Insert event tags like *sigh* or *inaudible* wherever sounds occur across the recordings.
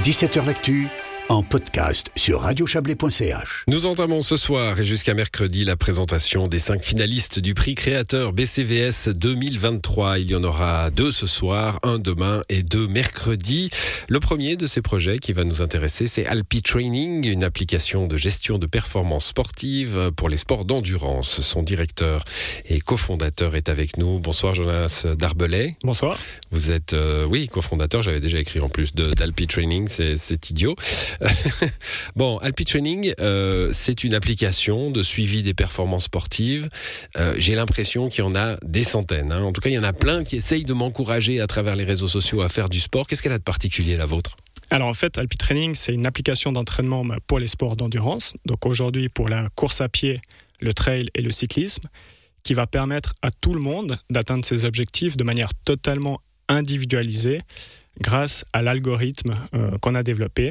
17h L'actu en podcast sur radiochablais.ch. Nous entamons ce soir et jusqu'à mercredi la présentation des cinq finalistes du prix créateur BCVS 2023. Il y en aura deux ce soir, un demain et deux mercredi. Le premier de ces projets qui va nous intéresser, c'est Alpi Training, une application de gestion de performance sportive pour les sports d'endurance. Son directeur et cofondateur est avec nous. Bonsoir Jonas Darbelay. Bonsoir. Vous êtes, euh, oui, cofondateur. J'avais déjà écrit en plus d'Alpi Training. C'est idiot. *laughs* bon, Alpi Training, euh, c'est une application de suivi des performances sportives. Euh, j'ai l'impression qu'il y en a des centaines. Hein. En tout cas, il y en a plein qui essayent de m'encourager à travers les réseaux sociaux à faire du sport. Qu'est-ce qu'elle a de particulier, la vôtre? Alors en fait, Alpi Training, c'est une application d'entraînement pour les sports d'endurance. Donc aujourd'hui, pour la course à pied, le trail et le cyclisme, qui va permettre à tout le monde d'atteindre ses objectifs de manière totalement individualisée grâce à l'algorithme euh, qu'on a développé,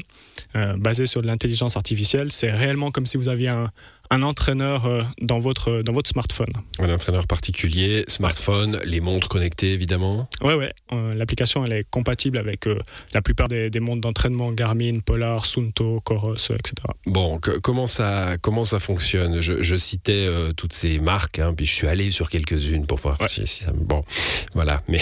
euh, basé sur de l'intelligence artificielle. C'est réellement comme si vous aviez un, un entraîneur euh, dans votre, dans votre smartphone. Un entraîneur particulier, smartphone, les montres connectées évidemment Oui, ouais. Euh, l'application elle est compatible avec euh, la plupart des, des montres d'entraînement Garmin, Polar, Sunto, Coros, etc. Bon, comment, ça, comment ça fonctionne? Je, je, citais toutes ces marques, hein, puis je suis allé sur quelques-unes pour voir si, ça Bon, voilà. Mais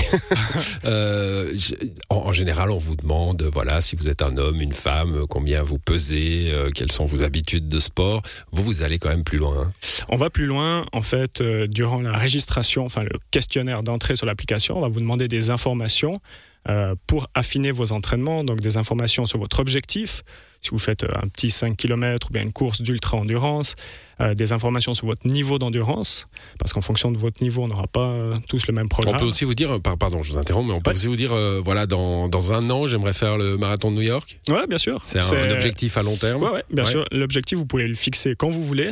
*laughs* en, en, général, on vous demande voilà, si vous êtes un homme, une femme, combien vous pesez, quelles sont vos habitudes de sport. Vous, vous allez quand même plus loin. Hein. On va plus loin. En fait, euh, durant la registration, enfin le questionnaire d'entrée sur l'application, on va vous demander des informations euh, pour affiner vos entraînements, donc des informations sur votre objectif, si vous faites euh, un petit 5 km ou bien une course d'ultra-endurance, euh, des informations sur votre niveau d'endurance, parce qu'en fonction de votre niveau, on n'aura pas euh, tous le même programme. On peut aussi vous dire, pardon, je vous interromps, mais on peut aussi vous dire, voilà, dans, dans, un an, j'aimerais faire le marathon de New York. Oui, bien sûr. C'est un, objectif à long terme. Oui, ouais, bien sûr. L'objectif, vous pouvez le fixer quand vous voulez,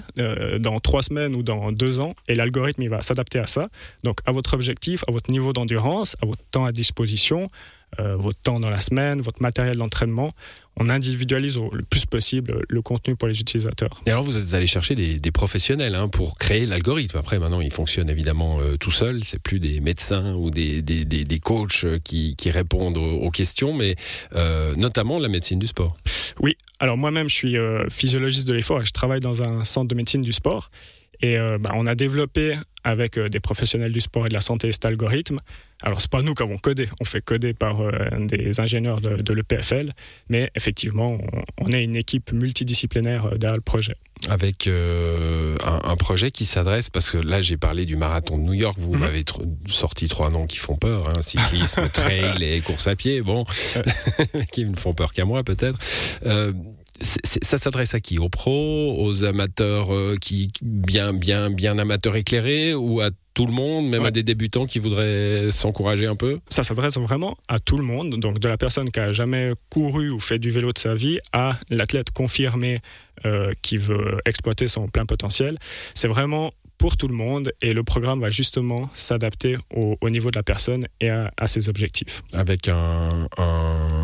dans trois semaines ou dans deux ans, et l'algorithme, il va s'adapter à ça. Donc, à votre objectif, à votre niveau d'endurance, à votre temps à disposition, votre temps dans la semaine, votre matériel d'entraînement. On individualise le plus possible le contenu pour les utilisateurs. Et alors vous êtes allé chercher des, des professionnels hein, pour créer l'algorithme. Après maintenant il fonctionne évidemment euh, tout seul. C'est plus des médecins ou des, des, des, des coachs qui, qui, répondent aux, questions, mais euh, notamment la médecine du sport. Oui. Alors moi-même je suis euh, physiologiste de l'effort et je travaille dans un centre de médecine du sport. Et euh, bah, on a développé avec euh, des professionnels du sport et de la santé cet algorithme. Alors, c'est pas nous qui avons codé, on fait coder par euh, des ingénieurs de, de l'EPFL, mais effectivement, on, on, est une équipe multidisciplinaire derrière le projet. Avec euh, un, un, projet qui s'adresse, parce que là j'ai parlé du marathon de New York, vous mmh. m'avez sorti trois noms qui font peur, hein, cyclisme, *laughs* trail et course à pied, bon, *laughs* qui ne font peur qu'à moi peut-être. Euh, ça s'adresse à qui? Aux pros, aux amateurs euh, qui bien bien bien amateurs éclairés ou à tout le monde, même ouais. à des débutants qui voudraient s'encourager un peu? Ça s'adresse vraiment à tout le monde, donc de la personne qui a jamais couru ou fait du vélo de sa vie à l'athlète confirmé euh, qui veut exploiter son plein potentiel. C'est vraiment pour tout le monde et le programme va justement s'adapter au, au, niveau de la personne et à, à ses objectifs. Avec un, un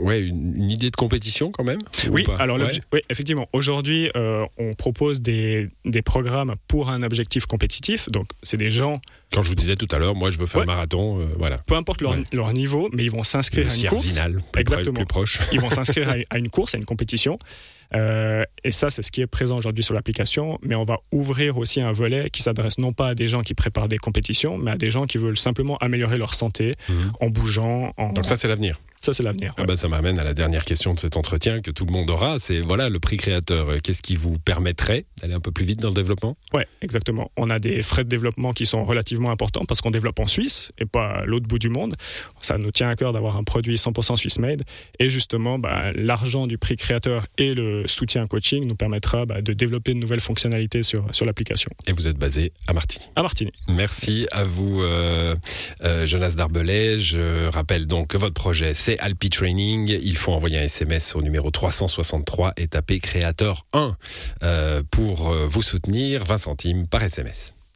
ouais, une, une, idée de compétition quand même Oui, alors ouais. oui, effectivement. Aujourd'hui, euh, on propose des, des programmes pour un objectif compétitif. Donc, c'est des gens quand je vous disais tout à l'heure, moi je veux faire ouais. un marathon, euh, voilà. Peu importe leur, ouais. leur, niveau, mais ils vont s'inscrire à une course. Plus Exactement. Plus proche. *laughs* ils vont *laughs* s'inscrire à, à, une course, à une compétition. Euh, et ça, c'est ce qui est présent aujourd'hui sur l'application. Mais on va ouvrir aussi un volet qui s'adresse non pas à des gens qui préparent des compétitions, mais à des gens qui veulent simplement améliorer leur santé mmh. en bougeant. En... Donc ça, c'est l'avenir. Ça, c'est l'avenir. Ah bah, ça m'amène à la dernière question de cet entretien que tout le monde aura. C'est voilà le prix créateur. Qu'est-ce qui vous permettrait d'aller un peu plus vite dans le développement? Oui, exactement. On a des frais de développement qui sont relativement importants parce qu'on développe en Suisse et pas à l'autre bout du monde. Ça nous tient à cœur d'avoir un produit 100% Swiss made. Et justement, bah, l'argent du prix créateur et le soutien coaching nous permettra bah, de développer de nouvelles fonctionnalités sur, sur l'application. Et vous êtes basé à Martigny À Martigny. Merci à vous, euh, euh, Jonas Darbelay. Je rappelle donc que votre projet, c'est Alpi Training. Il faut envoyer un SMS au numéro 363 et taper créateur 1 euh, pour vous soutenir. 20 centimes par SMS.